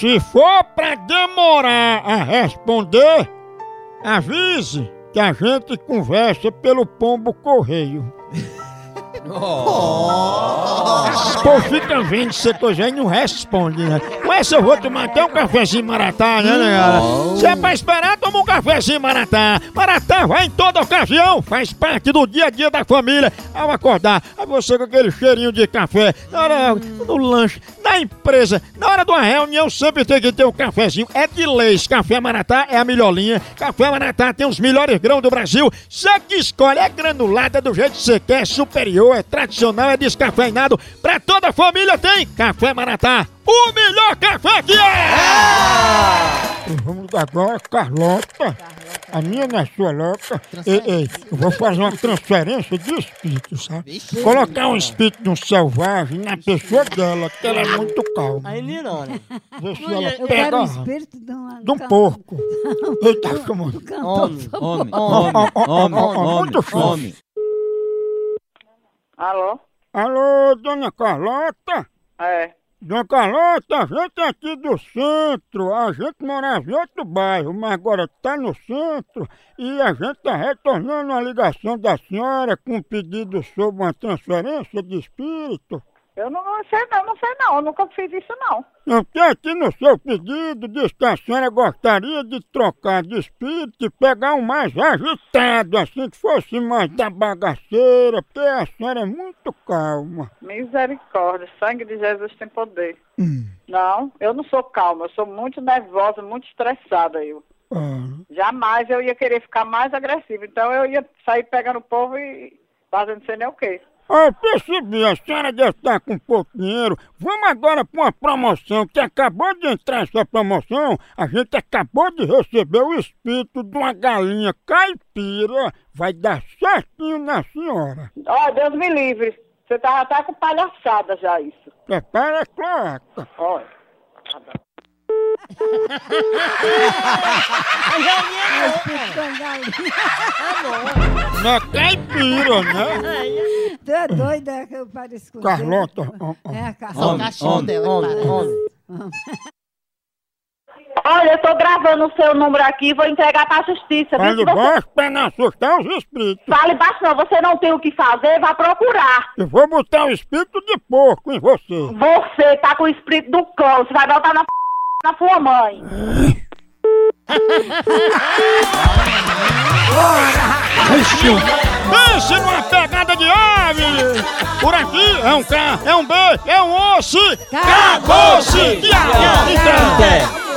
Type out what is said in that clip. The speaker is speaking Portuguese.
Se for pra demorar a responder, avise que a gente conversa pelo pombo correio. Pô, fica vendo aí não responde, né? Com essa eu vou tomar até um cafezinho maratá, né, né? Se é pra esperar, toma um cafezinho maratá. Maratá vai em toda ocasião, faz parte do dia a dia da família. Ao acordar, aí você com aquele cheirinho de café, na hora do lanche, na empresa, na hora de uma reunião, sempre tem que ter um cafezinho. É de leis, café maratá é a melhor linha. Café maratá tem os melhores grãos do Brasil. Você que escolhe, é granulada do jeito que você quer, é superior, é tradicional, é descafeinado. Pra toda a família tem Café Maratá. O melhor café que é! Vamos agora, Carlota. A minha é sua louca. Ei, ei, eu vou fazer uma transferência de espírito, sabe? Colocar um espírito de um selvagem na pessoa dela, que ela é muito calma. Aí Nirona. Vê se ela Eu pega quero o espírito de, uma, de um porco. Eita, chamando. cantor. Homem, homem, homem, Ó, ó, ó, ó, homem, ó, homem, muito forte. homem. Alô? Alô, dona Carlota? É. Dona Carlota, a gente é aqui do centro, a gente morava em outro bairro, mas agora está no centro e a gente está retornando a ligação da senhora com um pedido sobre uma transferência de espírito. Eu não, não sei não, não sei não, eu nunca fiz isso não. Eu tenho aqui no seu pedido, diz que a senhora gostaria de trocar de espírito e pegar um mais agitado, assim que fosse mais da bagaceira, porque a senhora é muito calma. Misericórdia, sangue de Jesus tem poder. Não, eu não sou calma, eu sou muito nervosa, muito estressada eu. Ah, Jamais eu ia querer ficar mais agressiva, então eu ia sair pegando o povo e fazendo sei nem o quê. Eu percebi, a senhora deve estar com pouco dinheiro. Vamos agora para uma promoção que acabou de entrar essa promoção. A gente acabou de receber o espírito de uma galinha caipira. Vai dar certinho na senhora. Ó, Deus me livre, você tá, tá com palhaçada já isso. Prepara a cloaca. Olha. É galinha. Não é caipira, né? Tu é doida é que eu pareço com Carlota, Deus. ó. É a Homem, Carlota. cachorro homem, dela, homem, homem. Olha, eu tô gravando o seu número aqui e vou entregar pra justiça. Fale você... baixo pra não assustar os espíritos. Fale baixo não, você não tem o que fazer, vá procurar. Eu vou botar o espírito de porco em você. Você tá com o espírito do cão, você vai botar na, p... na sua mãe. Pense numa pegada de ave! Por aqui é um K, é um B, é um osso! Acabou-se! É Acabou